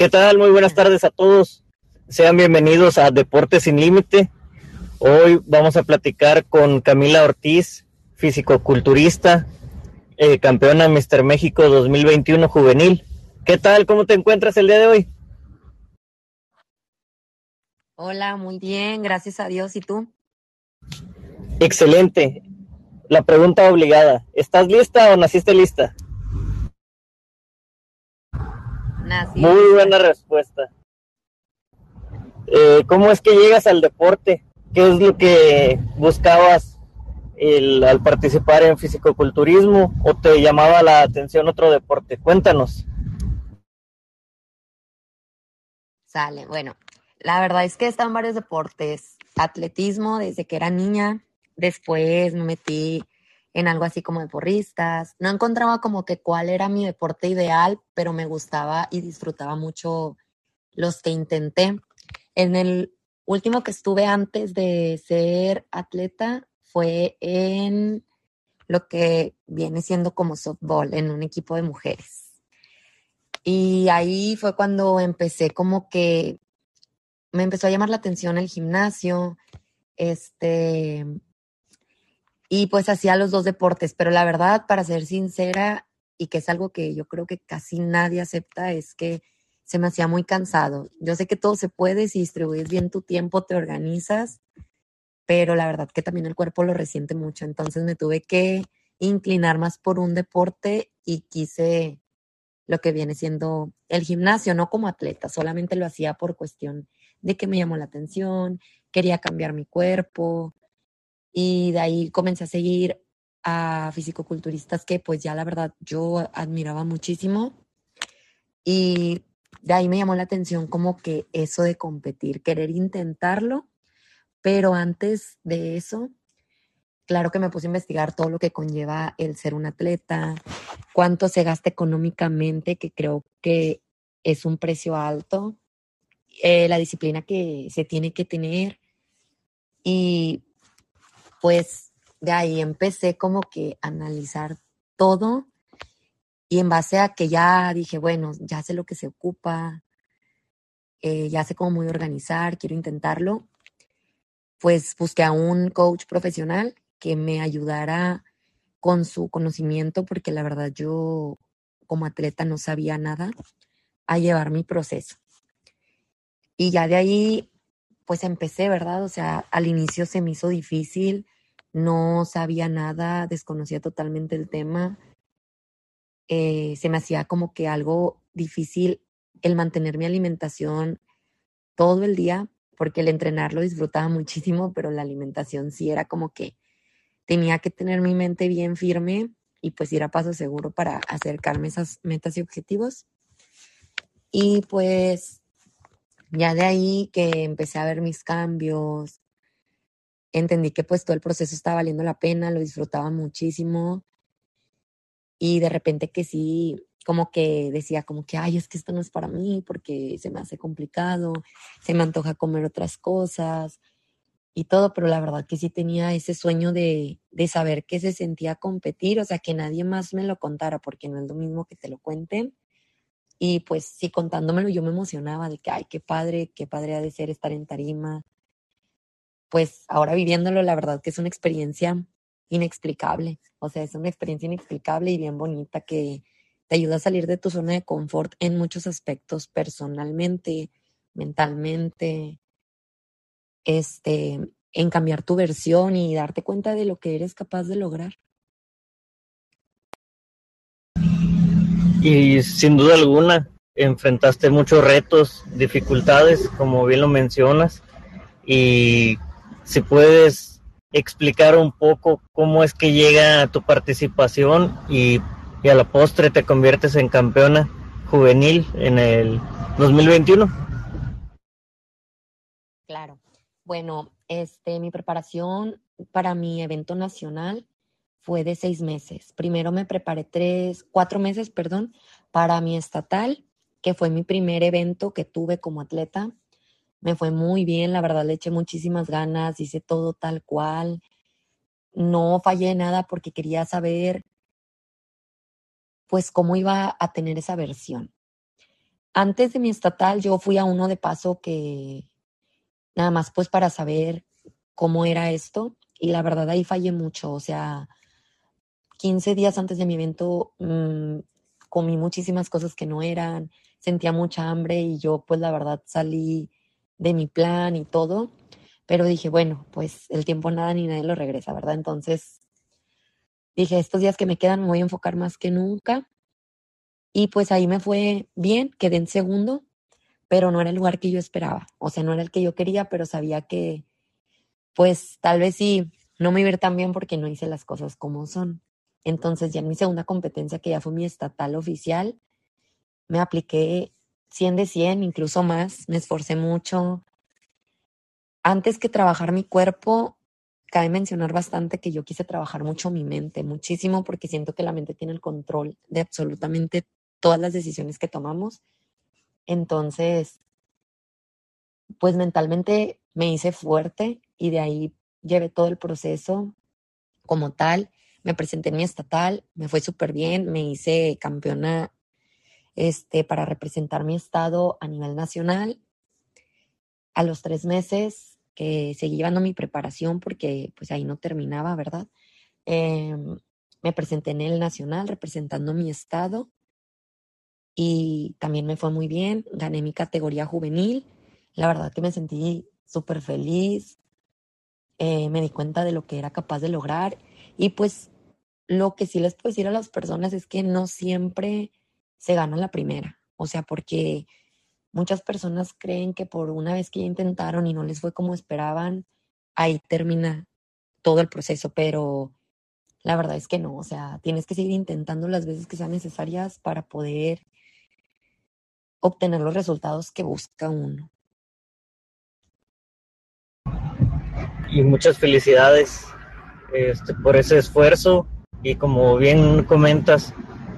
¿Qué tal? Muy buenas tardes a todos. Sean bienvenidos a Deportes sin Límite. Hoy vamos a platicar con Camila Ortiz, fisicoculturista, eh, campeona Mister México 2021 juvenil. ¿Qué tal? ¿Cómo te encuentras el día de hoy? Hola, muy bien, gracias a Dios. ¿Y tú? Excelente. La pregunta obligada. ¿Estás lista o naciste lista? Muy buena respuesta. Eh, ¿Cómo es que llegas al deporte? ¿Qué es lo que buscabas al participar en fisicoculturismo o te llamaba la atención otro deporte? Cuéntanos. Sale, bueno, la verdad es que en varios deportes. Atletismo desde que era niña, después me metí en algo así como de porristas. No encontraba como que cuál era mi deporte ideal, pero me gustaba y disfrutaba mucho los que intenté. En el último que estuve antes de ser atleta fue en lo que viene siendo como softball, en un equipo de mujeres. Y ahí fue cuando empecé como que me empezó a llamar la atención el gimnasio, este, y pues hacía los dos deportes, pero la verdad, para ser sincera, y que es algo que yo creo que casi nadie acepta, es que se me hacía muy cansado. Yo sé que todo se puede si distribuyes bien tu tiempo, te organizas, pero la verdad que también el cuerpo lo resiente mucho, entonces me tuve que inclinar más por un deporte y quise lo que viene siendo el gimnasio, no como atleta, solamente lo hacía por cuestión de que me llamó la atención, quería cambiar mi cuerpo, y de ahí comencé a seguir a fisicoculturistas que pues ya la verdad yo admiraba muchísimo. Y de ahí me llamó la atención como que eso de competir, querer intentarlo, pero antes de eso, claro que me puse a investigar todo lo que conlleva el ser un atleta, cuánto se gasta económicamente, que creo que es un precio alto, eh, la disciplina que se tiene que tener y pues de ahí empecé como que a analizar todo y en base a que ya dije, bueno, ya sé lo que se ocupa, eh, ya sé cómo voy a organizar, quiero intentarlo, pues busqué a un coach profesional que me ayudara con su conocimiento, porque la verdad yo como atleta no sabía nada, a llevar mi proceso. Y ya de ahí, pues empecé, ¿verdad? O sea, al inicio se me hizo difícil, no sabía nada, desconocía totalmente el tema. Eh, se me hacía como que algo difícil el mantener mi alimentación todo el día, porque el entrenar lo disfrutaba muchísimo, pero la alimentación sí era como que tenía que tener mi mente bien firme y pues ir a paso seguro para acercarme a esas metas y objetivos. Y pues ya de ahí que empecé a ver mis cambios, entendí que pues todo el proceso estaba valiendo la pena, lo disfrutaba muchísimo y de repente que sí, como que decía como que, ay, es que esto no es para mí porque se me hace complicado, se me antoja comer otras cosas y todo, pero la verdad que sí tenía ese sueño de, de saber que se sentía competir, o sea, que nadie más me lo contara porque no es lo mismo que te lo cuenten. Y pues sí, contándomelo yo me emocionaba de que, ay, qué padre, qué padre ha de ser estar en tarima, pues ahora viviéndolo, la verdad que es una experiencia inexplicable. O sea, es una experiencia inexplicable y bien bonita que te ayuda a salir de tu zona de confort en muchos aspectos, personalmente, mentalmente, este, en cambiar tu versión y darte cuenta de lo que eres capaz de lograr. Y sin duda alguna, enfrentaste muchos retos, dificultades, como bien lo mencionas, y si puedes explicar un poco cómo es que llega tu participación y, a la postre te conviertes en campeona juvenil en el 2021. Claro. Bueno, este, mi preparación para mi evento nacional fue de seis meses. Primero me preparé tres, cuatro meses, perdón, para mi estatal, que fue mi primer evento que tuve como atleta me fue muy bien, la verdad le eché muchísimas ganas, hice todo tal cual. No fallé nada porque quería saber pues cómo iba a tener esa versión. antes de mi estatal yo fui a uno de paso que nada más pues para saber cómo era esto y la verdad ahí fallé mucho, o sea, 15 días antes de mi evento mmm, comí muchísimas cosas que no eran, sentía mucha hambre y yo pues la verdad salí de mi plan y todo, pero dije, bueno, pues el tiempo nada ni nadie lo regresa, ¿verdad? Entonces dije, estos días que me quedan me voy a enfocar más que nunca y pues ahí me fue bien, quedé en segundo, pero no era el lugar que yo esperaba. O sea, no era el que yo quería, pero sabía que, pues tal vez sí, no me iba a ir tan bien porque no hice las cosas como son. Entonces, ya en mi segunda competencia, que ya fue mi estatal oficial, me apliqué 100 de 100, incluso más, me esforcé mucho. Antes que trabajar mi cuerpo, cabe mencionar bastante que yo quise trabajar mucho mi mente, muchísimo, porque siento que la mente tiene el control de absolutamente todas las decisiones que tomamos. Entonces, pues mentalmente me hice fuerte y de ahí llevé todo el proceso como tal. Me presenté en mi estatal, me fue súper bien, me hice campeona este, para representar mi estado a nivel nacional. A los tres meses que seguí llevando mi preparación, porque pues ahí no terminaba, ¿verdad? Em, me presenté en el nacional representando mi estado y también me fue muy bien, gané mi categoría juvenil, la verdad que me sentí súper feliz, eh, me di cuenta de lo que era capaz de lograr y pues lo que sí les puedo decir a las personas es que no siempre se gana la primera, o sea, porque muchas personas creen que por una vez que ya intentaron y no les fue como esperaban, ahí termina todo el proceso, pero la verdad es que no, o sea, tienes que seguir intentando las veces que sean necesarias para poder obtener los resultados que busca uno. Y muchas felicidades este, por ese esfuerzo y como bien comentas,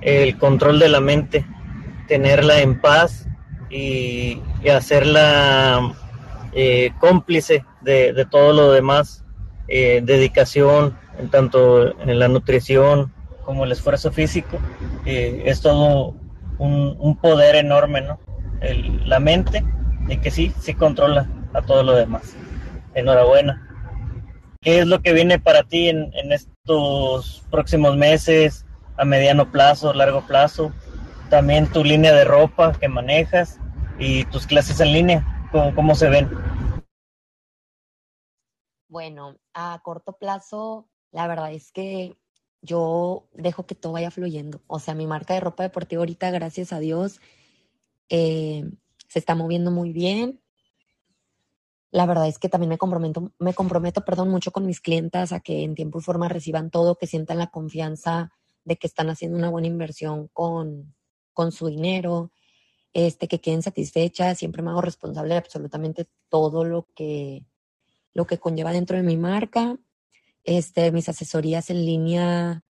el control de la mente, tenerla en paz y, hacerla eh, cómplice de, todo lo demás, eh, dedicación, en tanto en la nutrición como el esfuerzo físico, eh, es todo un, poder enorme, ¿no? la mente, y que sí, sí controla a todo lo demás. Enhorabuena. ¿Qué es lo que viene para ti en, estos próximos meses, a mediano plazo, largo plazo? También tu línea de ropa que manejas y tus clases en línea, ¿cómo, cómo se ven? Bueno, a corto plazo, la verdad es que yo dejo que todo vaya fluyendo. O sea, mi marca de ropa deportiva ahorita, gracias a Dios, eh, se está moviendo muy bien. La verdad es que también me comprometo, me comprometo, perdón, mucho con mis clientas a que en tiempo y forma reciban todo, que sientan la confianza de que están haciendo una buena inversión con, con su dinero, este, que queden satisfechas. Siempre me hago responsable de absolutamente todo lo que, lo que conlleva dentro de mi marca. Este, mis asesorías en línea,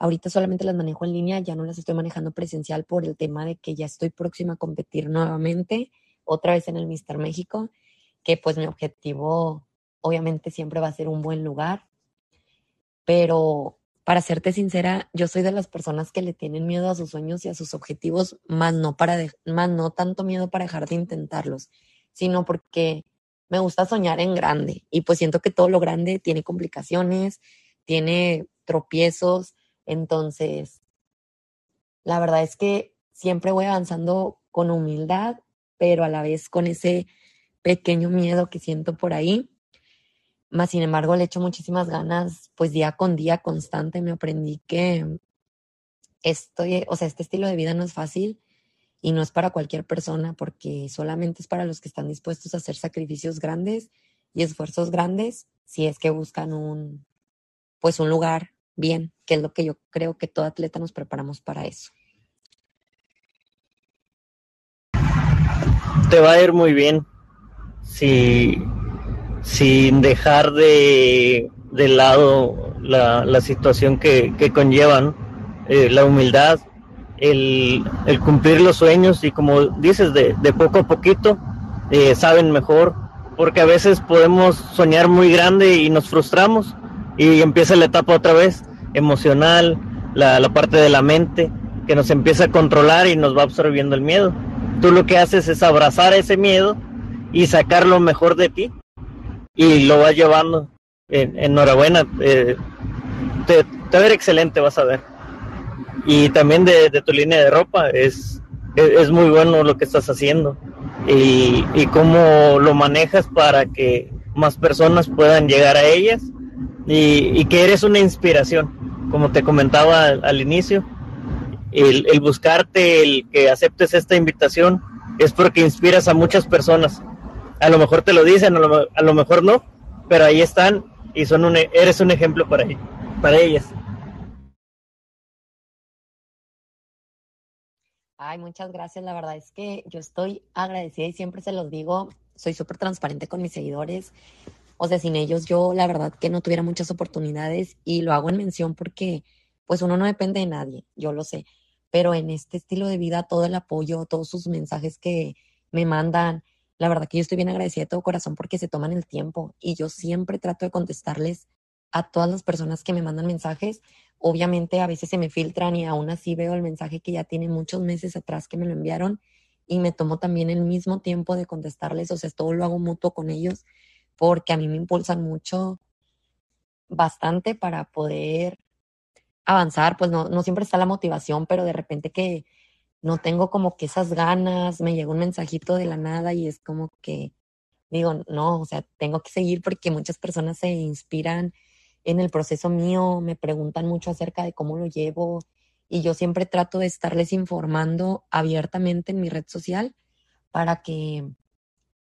ahorita solamente las manejo en línea, ya no las estoy manejando presencial por el tema de que ya estoy próxima a competir nuevamente, otra vez en el Mister México, que pues mi objetivo obviamente siempre va a ser un buen lugar, pero para serte sincera, yo soy de las personas que le tienen miedo a sus sueños y a sus objetivos, más no para más no tanto miedo para dejar de intentarlos, sino porque me gusta soñar en grande y pues siento que todo lo grande tiene complicaciones, tiene tropiezos, entonces la verdad es que siempre voy avanzando con humildad, pero a la vez con ese pequeño miedo que siento por ahí. Más sin embargo, le echo muchísimas ganas, pues día con día constante me aprendí que estoy, o sea, este estilo de vida no es fácil y no es para cualquier persona porque solamente es para los que están dispuestos a hacer sacrificios grandes y esfuerzos grandes si es que buscan un pues un lugar bien, que es lo que yo creo que todo atleta nos preparamos para eso. Te va a ir muy bien si sin dejar de, de lado la, la situación que, que conllevan eh, la humildad, el, cumplir los sueños y como dices, de, poco a poquito eh, saben mejor, porque a veces podemos soñar muy grande y nos frustramos y empieza la etapa otra vez emocional, la, la parte de la mente que nos empieza a controlar y nos va absorbiendo el miedo. tú lo que haces es abrazar ese miedo y sacar lo mejor de ti y lo vas llevando. enhorabuena, eh, te, va a ver excelente, vas a ver. Y también de, tu línea de ropa, es, es, muy bueno lo que estás haciendo y, y cómo lo manejas para que más personas puedan llegar a ellas y, que eres una inspiración, como te comentaba al, inicio. El, el, buscarte, el que aceptes esta invitación, es porque inspiras a muchas personas. A lo mejor te lo dicen, a lo, a lo mejor no, pero ahí están y son un, eres un ejemplo para, para ellas. Ay, muchas gracias. La verdad es que yo estoy agradecida y siempre se los digo, soy súper transparente con mis seguidores. O sea, sin ellos yo la verdad que no tuviera muchas oportunidades y lo hago en mención porque pues uno no depende de nadie, yo lo sé. Pero en este estilo de vida, todo el apoyo, todos sus mensajes que me mandan, la verdad que yo estoy bien agradecida de todo corazón porque se toman el tiempo y yo siempre trato de contestarles a todas las personas que me mandan mensajes. Obviamente a veces se me filtran y aún así veo el mensaje que ya tiene muchos meses atrás que me lo enviaron y me tomo también el mismo tiempo de contestarles, o sea, todo lo hago mutuo con ellos porque a mí me impulsan mucho bastante para poder avanzar, pues no, no siempre está la motivación, pero de repente que no tengo como que esas ganas, me llega un mensajito de la nada y es como que digo, no, o sea, tengo que seguir porque muchas personas se inspiran en el proceso mío, me preguntan mucho acerca de cómo lo llevo y yo siempre trato de estarles informando abiertamente en mi red social para que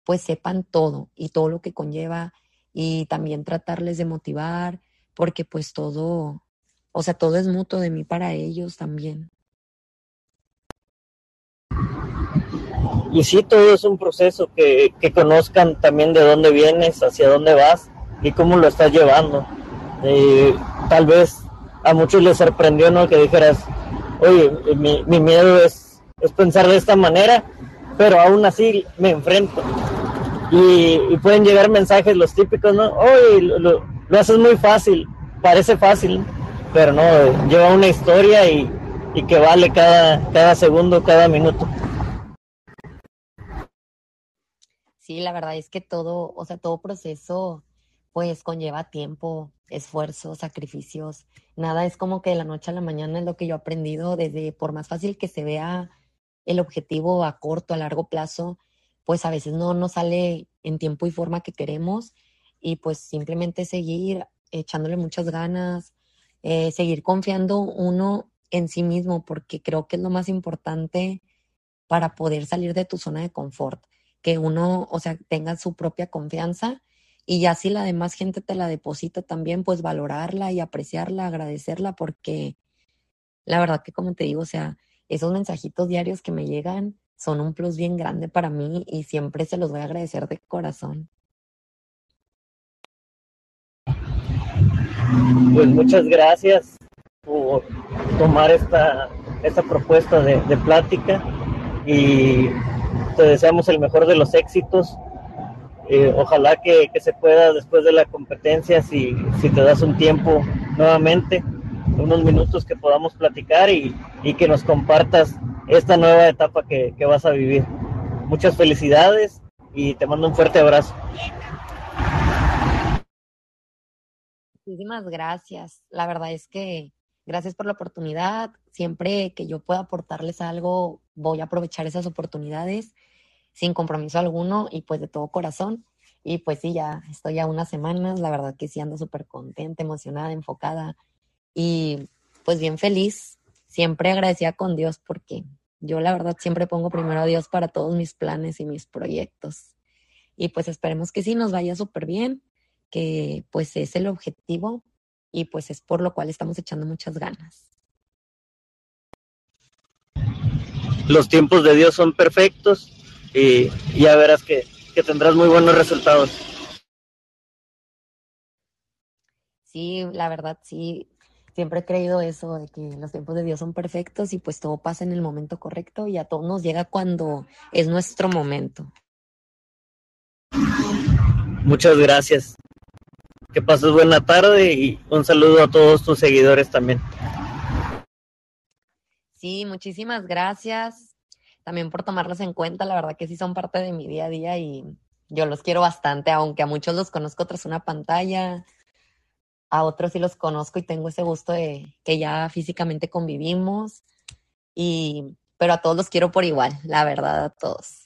pues sepan todo y todo lo que conlleva y también tratarles de motivar, porque pues todo, o sea, todo es mutuo de mí para ellos también. Y sí, todo es un proceso que, que conozcan también de dónde vienes, hacia dónde vas y cómo lo estás llevando. Eh, tal vez a muchos les sorprendió, ¿no? Que dijeras, oye, mi, mi miedo es, es pensar de esta manera, pero aún así me enfrento y, pueden llegar mensajes los típicos, ¿no? Oye, lo, haces muy fácil, parece fácil, pero no, lleva una historia y, y que vale cada, cada segundo, cada minuto. Sí, la verdad es que todo, o sea, todo proceso pues conlleva tiempo, esfuerzo, sacrificios. Nada es como que de la noche a la mañana es lo que yo he aprendido desde, por más fácil que se vea el objetivo a corto, a largo plazo, pues a veces no nos sale en tiempo y forma que queremos y pues simplemente seguir echándole muchas ganas, eh, seguir confiando uno en sí mismo, porque creo que es lo más importante para poder salir de tu zona de confort, que uno, o sea, tenga su propia confianza y ya si la demás gente te la deposita también, pues valorarla y apreciarla, agradecerla, porque la verdad que como te digo, o sea, esos mensajitos diarios que me llegan, son un plus bien grande para mí y siempre se los voy a agradecer de corazón. Pues muchas gracias por tomar esta, esta propuesta de, plática y te deseamos el mejor de los éxitos. Eh, ojalá que, se pueda después de la competencia, si, si te das un tiempo nuevamente, unos minutos que podamos platicar y, y que nos compartas esta nueva etapa que, vas a vivir. Muchas felicidades y te mando un fuerte abrazo. Muchísimas gracias. La verdad es que gracias por la oportunidad. Siempre que yo pueda aportarles algo, voy a aprovechar esas oportunidades sin compromiso alguno y pues de todo corazón. Y pues sí, ya estoy a unas semanas, la verdad que sí ando súper contenta, emocionada, enfocada y pues bien feliz siempre agradecida con Dios porque yo la verdad siempre pongo primero a Dios para todos mis planes y mis proyectos. Y pues esperemos que sí nos vaya súper bien, que pues es el objetivo y pues es por lo cual estamos echando muchas ganas. Los tiempos de Dios son perfectos y ya verás que, que tendrás muy buenos resultados. Sí, la verdad sí, siempre he creído eso, de que los tiempos de Dios son perfectos y pues todo pasa en el momento correcto y a todos nos llega cuando es nuestro momento. Muchas gracias. Que pases buena tarde y un saludo a todos tus seguidores también. Sí, muchísimas gracias. también por tomarlos en cuenta. La verdad que sí son parte de mi día a día y yo los quiero bastante, aunque a muchos los conozco tras una pantalla, a otros sí los conozco y tengo ese gusto de que ya físicamente convivimos. Y, pero a todos los quiero por igual, la verdad, a todos.